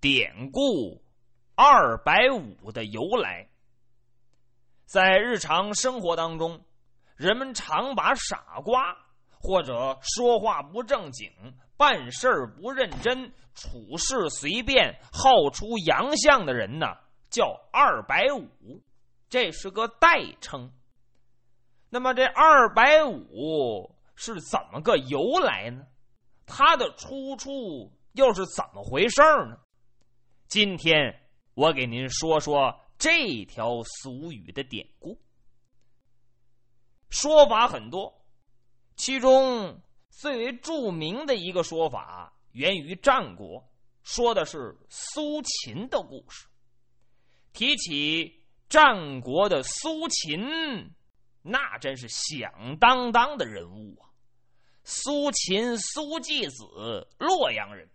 典故“二百五”的由来。在日常生活当中，人们常把傻瓜或者说话不正经、办事不认真、处事随便、好出洋相的人呢，叫“二百五”，这是个代称。那么，这“二百五”是怎么个由来呢？它的出处又是怎么回事呢？今天我给您说说这条俗语的典故。说法很多，其中最为著名的一个说法源于战国，说的是苏秦的故事。提起战国的苏秦，那真是响当当的人物啊！苏秦，苏季子，洛阳人。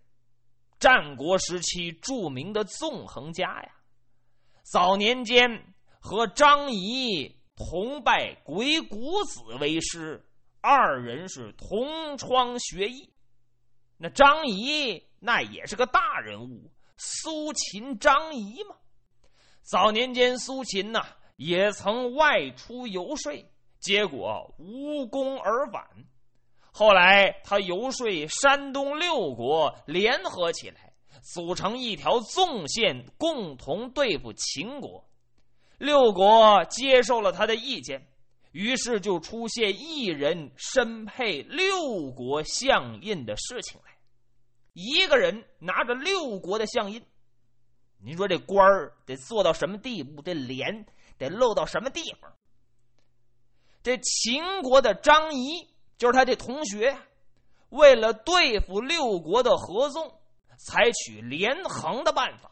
战国时期著名的纵横家呀，早年间和张仪同拜鬼谷子为师，二人是同窗学艺。那张仪那也是个大人物，苏秦、张仪嘛。早年间苏秦呐也曾外出游说，结果无功而返。后来，他游说山东六国联合起来，组成一条纵线，共同对付秦国。六国接受了他的意见，于是就出现一人身配六国相印的事情来。一个人拿着六国的相印，您说这官儿得做到什么地步？这脸得露到什么地方？这秦国的张仪。就是他这同学，为了对付六国的合纵，采取连横的办法，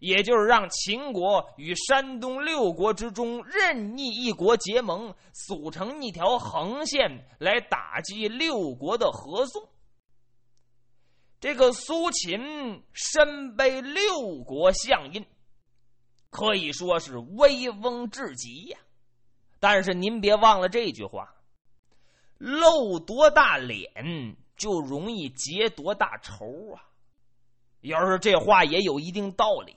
也就是让秦国与山东六国之中任意一国结盟，组成一条横线来打击六国的合纵。这个苏秦身背六国相印，可以说是威风至极呀。但是您别忘了这句话。露多大脸，就容易结多大仇啊！要是这话也有一定道理。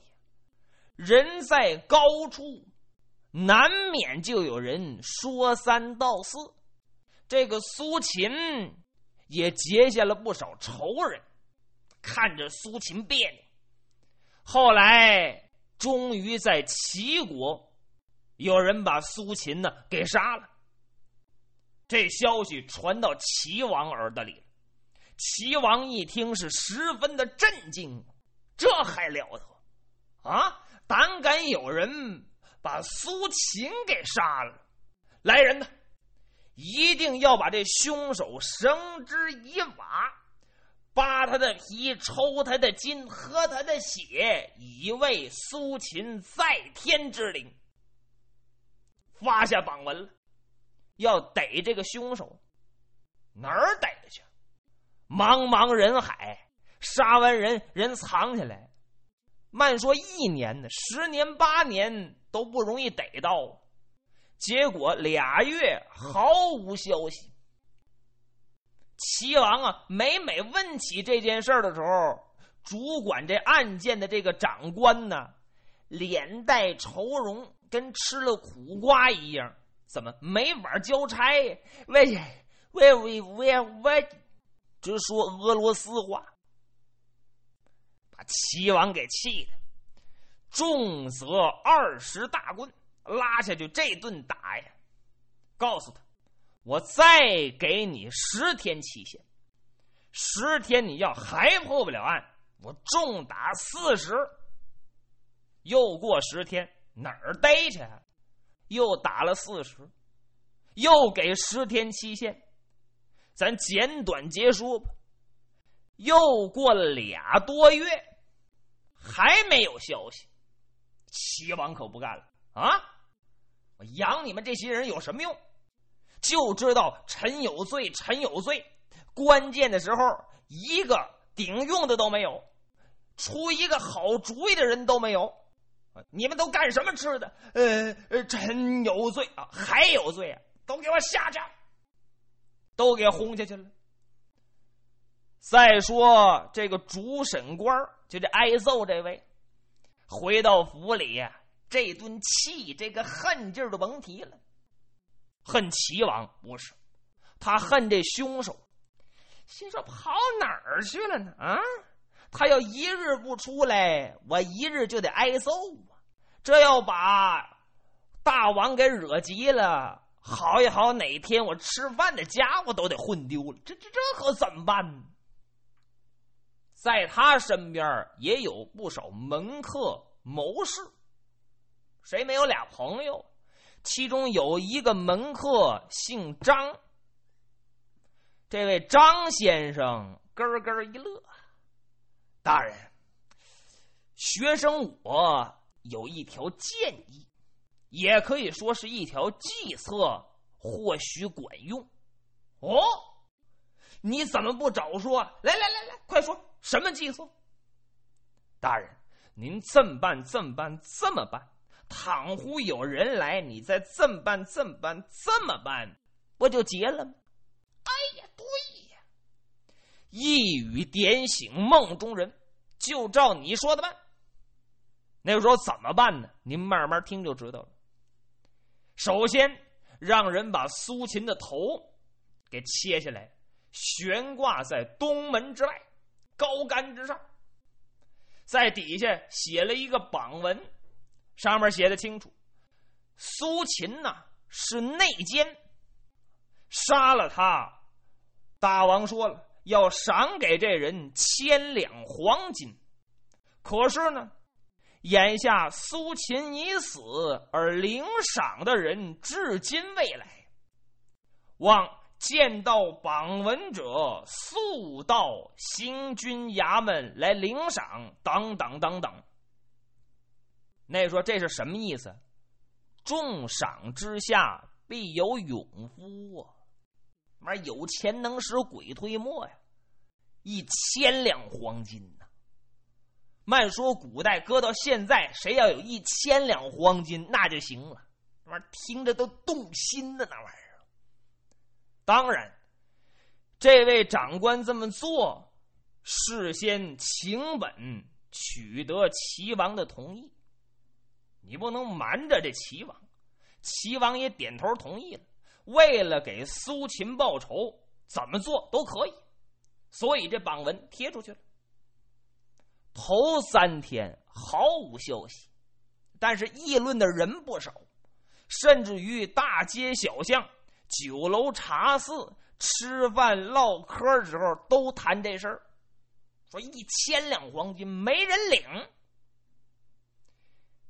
人在高处，难免就有人说三道四。这个苏秦也结下了不少仇人，看着苏秦别扭。后来，终于在齐国，有人把苏秦呢给杀了。这消息传到齐王耳朵里，齐王一听是十分的震惊，这还了得啊！胆敢有人把苏秦给杀了，来人呐，一定要把这凶手绳之以法，扒他的皮，抽他的筋，喝他的血，以为苏秦在天之灵。发下榜文了。要逮这个凶手，哪儿逮去？茫茫人海，杀完人，人藏起来，慢说一年呢，十年八年都不容易逮到。结果俩月毫无消息。齐王啊，每每问起这件事儿的时候，主管这案件的这个长官呢，脸带愁容，跟吃了苦瓜一样。怎么没法交差？喂喂喂喂喂，直说俄罗斯话，把齐王给气的，重则二十大棍，拉下去这顿打呀！告诉他，我再给你十天期限，十天你要还破不了案，我重打四十。又过十天，哪儿逮去？又打了四十，又给十天期限，咱简短结束吧。又过了俩多月，还没有消息，齐王可不干了啊！我养你们这些人有什么用？就知道臣有罪，臣有罪。关键的时候，一个顶用的都没有，出一个好主意的人都没有。你们都干什么吃的？呃，臣有罪啊，还有罪啊！都给我下去，都给轰下去了。再说这个主审官就这挨揍这位，回到府里，这顿气，这个恨劲儿都甭提了。恨齐王不是，他恨这凶手，心说跑哪儿去了呢？啊，他要一日不出来，我一日就得挨揍啊！这要把大王给惹急了，好也好，哪天我吃饭的家伙都得混丢了，这这这可怎么办？在他身边也有不少门客谋士，谁没有俩朋友？其中有一个门客姓张，这位张先生咯咯一乐：“大人，学生我有一条建议，也可以说是一条计策，或许管用。”哦，你怎么不早说？来来来来，快说！什么计策？大人，您这么办，这么办，这么办。倘乎有人来，你再这么办，这么办，这么办，不就结了吗？哎呀，对呀！一语点醒梦中人，就照你说的办。那个时候怎么办呢？您慢慢听就知道了。首先，让人把苏秦的头给切下来，悬挂在东门之外。高杆之上，在底下写了一个榜文，上面写的清楚：苏秦呐是内奸，杀了他，大王说了要赏给这人千两黄金。可是呢，眼下苏秦已死，而领赏的人至今未来，望。见到榜文者，速到行军衙门来领赏，等等等等。那说这是什么意思？重赏之下必有勇夫啊！妈，有钱能使鬼推磨呀！一千两黄金呐！慢说古代，搁到现在，谁要有一千两黄金，那就行了。玩听着都动心的那玩意儿。当然，这位长官这么做，事先请本取得齐王的同意。你不能瞒着这齐王，齐王也点头同意了。为了给苏秦报仇，怎么做都可以。所以这榜文贴出去了。头三天毫无消息，但是议论的人不少，甚至于大街小巷。酒楼茶肆吃饭唠嗑的时候都谈这事儿，说一千两黄金没人领。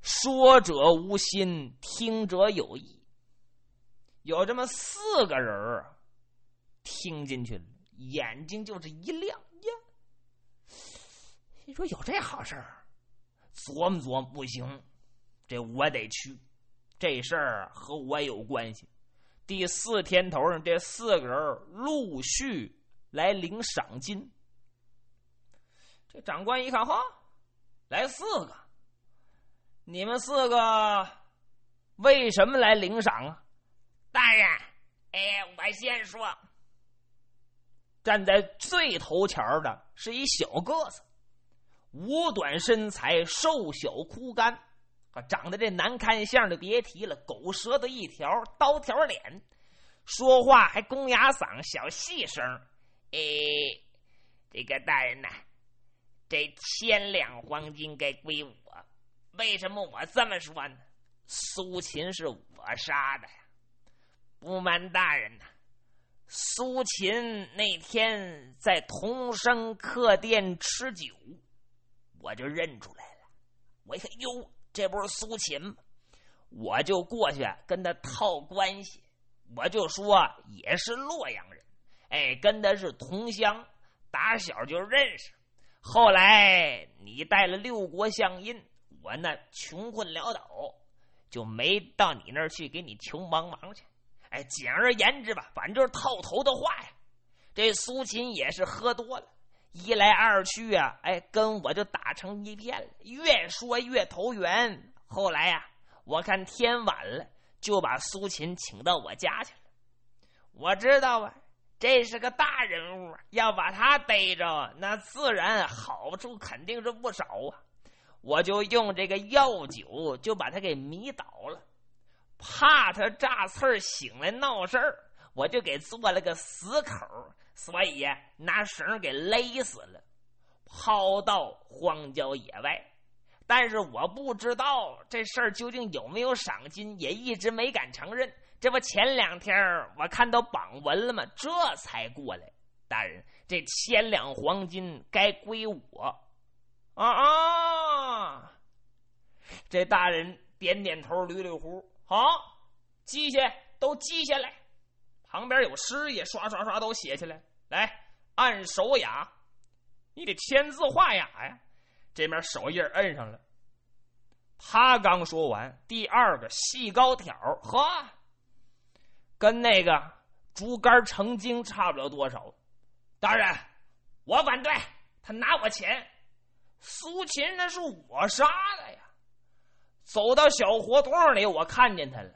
说者无心，听者有意。有这么四个人听进去了，眼睛就是一亮呀。你说有这好事儿，琢磨琢磨不行，这我得去，这事儿和我有关系。第四天头上，这四个人陆续来领赏金。这长官一看，哈，来四个，你们四个为什么来领赏啊？大人，哎，我先说。站在最头前的是一小个子，五短身材，瘦小枯干。长得这难看相就别提了，狗舌头一条，刀条脸，说话还公鸭嗓，小细声。哎，这个大人呐，这千两黄金该归我。为什么我这么说呢？苏秦是我杀的呀！不瞒大人呐，苏秦那天在同生客店吃酒，我就认出来了。我一看，哟。这不是苏秦吗？我就过去跟他套关系，我就说也是洛阳人，哎，跟他是同乡，打小就认识。后来你带了六国相印，我那穷困潦倒，就没到你那儿去给你求帮忙去。哎，简而言之吧，反正就是套头的话呀。这苏秦也是喝多了。一来二去啊，哎，跟我就打成一片了，越说越投缘。后来呀，我看天晚了，就把苏秦请到我家去了。我知道啊，这是个大人物，要把他逮着，那自然好处肯定是不少啊！我就用这个药酒，就把他给迷倒了，怕他炸刺儿醒来闹事儿，我就给做了个死口，所以呀，拿绳给勒死了，抛到荒郊野外。但是我不知道这事儿究竟有没有赏金，也一直没敢承认。这不前两天我看到榜文了吗？这才过来。大人，这千两黄金该归我。啊啊！这大人点点头，捋捋胡。好，记下，都记下来。旁边有师爷，刷刷刷都写起来。来，按手雅，你得签字画押呀。这面手印摁上了。他刚说完，第二个细高条，呵。跟那个竹竿成精差不了多少，大人，我反对他拿我钱。苏秦那是我杀的呀！走到小胡同里，我看见他了，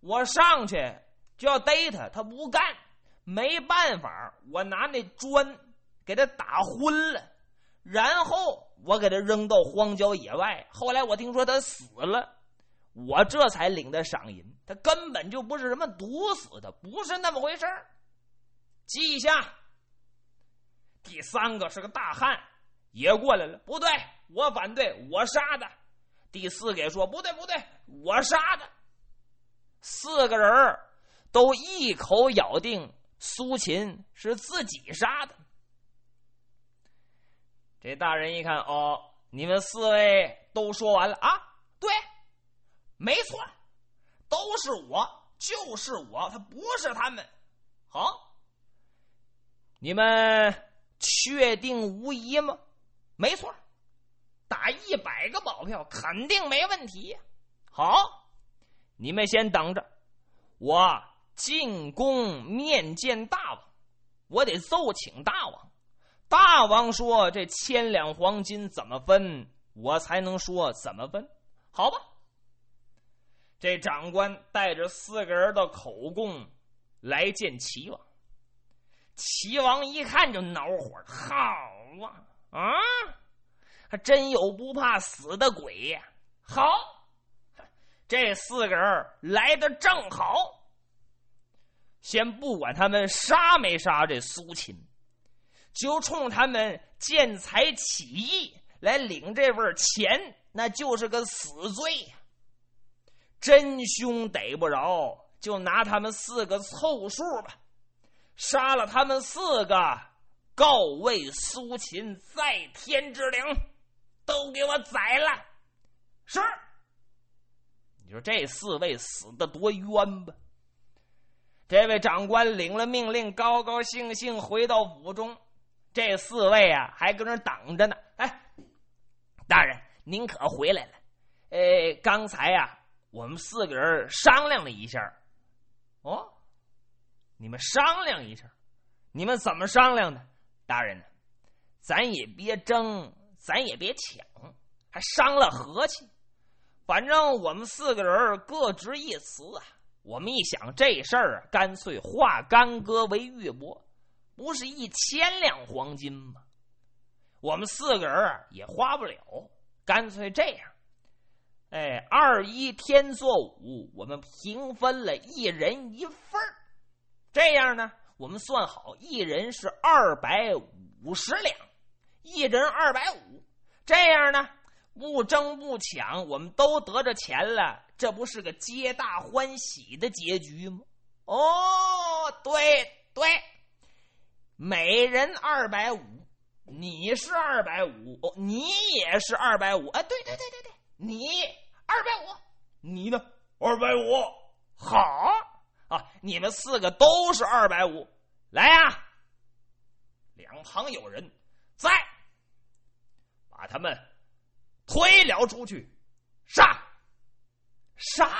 我上去就要逮他，他不干，没办法，我拿那砖给他打昏了，然后我给他扔到荒郊野外。后来我听说他死了。我这才领的赏银，他根本就不是什么毒死的，不是那么回事记一下。第三个是个大汉，也过来了。不对，我反对，我杀的。第四给说不对，不对，我杀的。四个人都一口咬定苏秦是自己杀的。这大人一看，哦，你们四位都说完了啊？对。没错，都是我，就是我，他不是他们。好，你们确定无疑吗？没错，打一百个保票，肯定没问题。好，你们先等着，我进宫面见大王，我得奏请大王。大王说这千两黄金怎么分，我才能说怎么分。好吧。这长官带着四个人的口供来见齐王。齐王一看就恼火：“好啊，啊，还真有不怕死的鬼呀！好，这四个人来的正好。先不管他们杀没杀这苏秦，就冲他们见财起意来领这份钱，那就是个死罪呀！”真凶逮不着，就拿他们四个凑数吧。杀了他们四个，告慰苏秦在天之灵，都给我宰了。是。你说这四位死的多冤吧？这位长官领了命令，高高兴兴回到府中。这四位啊，还搁那等着呢。哎，大人，您可回来了。呃，刚才呀。我们四个人商量了一下，哦，你们商量一下，你们怎么商量的？大人呢，咱也别争，咱也别抢，还伤了和气。反正我们四个人各执一词啊。我们一想这事儿啊，干脆化干戈为玉帛，不是一千两黄金吗？我们四个人也花不了，干脆这样。哎，二一天作五，我们平分了一人一份这样呢，我们算好，一人是二百五十两，一人二百五。这样呢，不争不抢，我们都得着钱了，这不是个皆大欢喜的结局吗？哦，对对，每人二百五，你是二百五，你也是二百五。哎，对对对对对。你二百五，你呢？二百五，好啊！你们四个都是二百五，来呀！两旁有人在，把他们推了出去，杀！杀！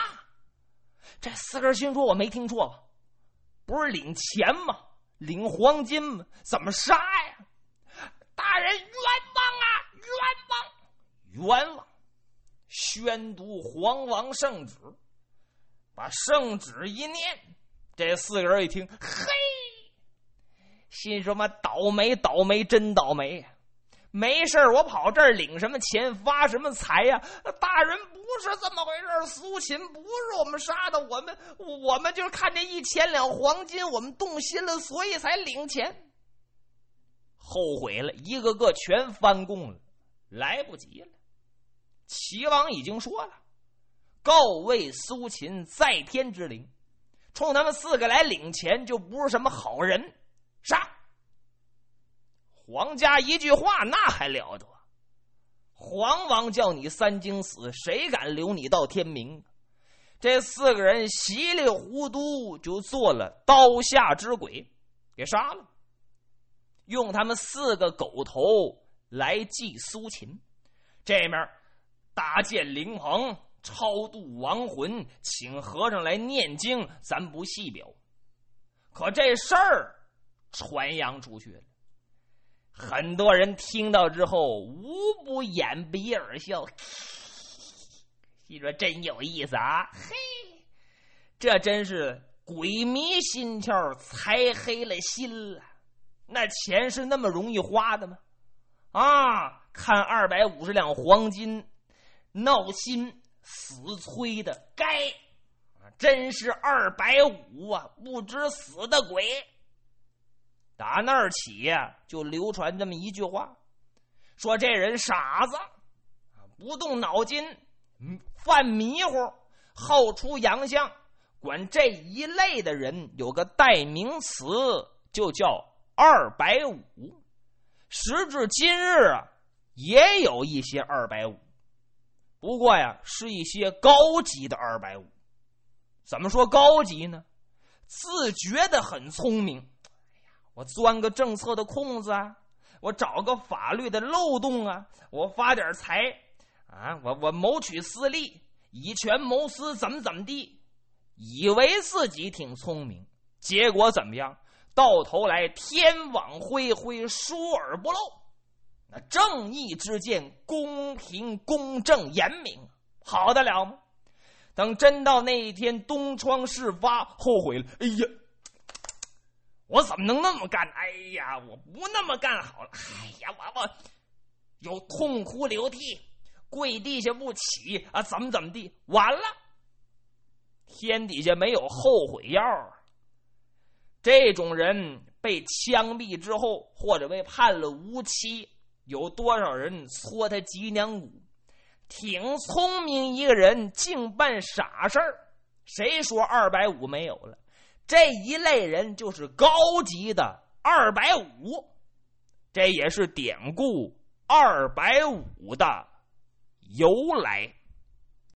这四个人心说：“我没听错吧？不是领钱吗？领黄金吗？怎么杀呀？”大人冤枉啊！冤枉！冤枉！宣读皇王圣旨，把圣旨一念，这四个人一听，嘿，心说嘛，倒霉倒霉，真倒霉呀！没事我跑这儿领什么钱，发什么财呀？大人不是这么回事苏秦不是我们杀的，我们我们就是看这一千两黄金，我们动心了，所以才领钱。后悔了，一个个全翻供了，来不及了。齐王已经说了，告慰苏秦在天之灵，冲他们四个来领钱就不是什么好人，皇家一句话，那还了得！皇王叫你三更死，谁敢留你到天明？这四个人稀里糊涂就做了刀下之鬼，给杀了。用他们四个狗头来祭苏秦，这面搭建灵棚，超度亡魂，请和尚来念经，咱不细表。可这事儿传扬出去了。很多人听到之后，无不掩鼻而笑。你说真有意思啊！嘿，这真是鬼迷心窍，财黑了心了。那钱是那么容易花的吗？啊，看二百五十两黄金，闹心死催的，该，真是二百五啊，不知死的鬼。打那儿起呀，就流传这么一句话，说这人傻子，不动脑筋，犯迷糊，好出洋相。管这一类的人有个代名词，就叫二百五。时至今日啊，也有一些二百五，不过呀，是一些高级的二百五。怎么说高级呢？自觉的很聪明。我钻个政策的空子啊，我找个法律的漏洞啊，我发点财啊，我我谋取私利，以权谋私，怎么怎么地，以为自己挺聪明，结果怎么样？到头来天网恢恢，疏而不漏。那正义之剑，公平公正严明，好得了吗？等真到那一天东窗事发，后悔了，哎呀！我怎么能那么干？哎呀，我不那么干好了。哎呀，我我有痛哭流涕，跪地下不起啊！怎么怎么地？完了，天底下没有后悔药。这种人被枪毙之后，或者被判了无期，有多少人搓他脊梁骨？挺聪明一个人，净办傻事儿。谁说二百五没有了？这一类人就是高级的二百五，这也是典故二百五的由来。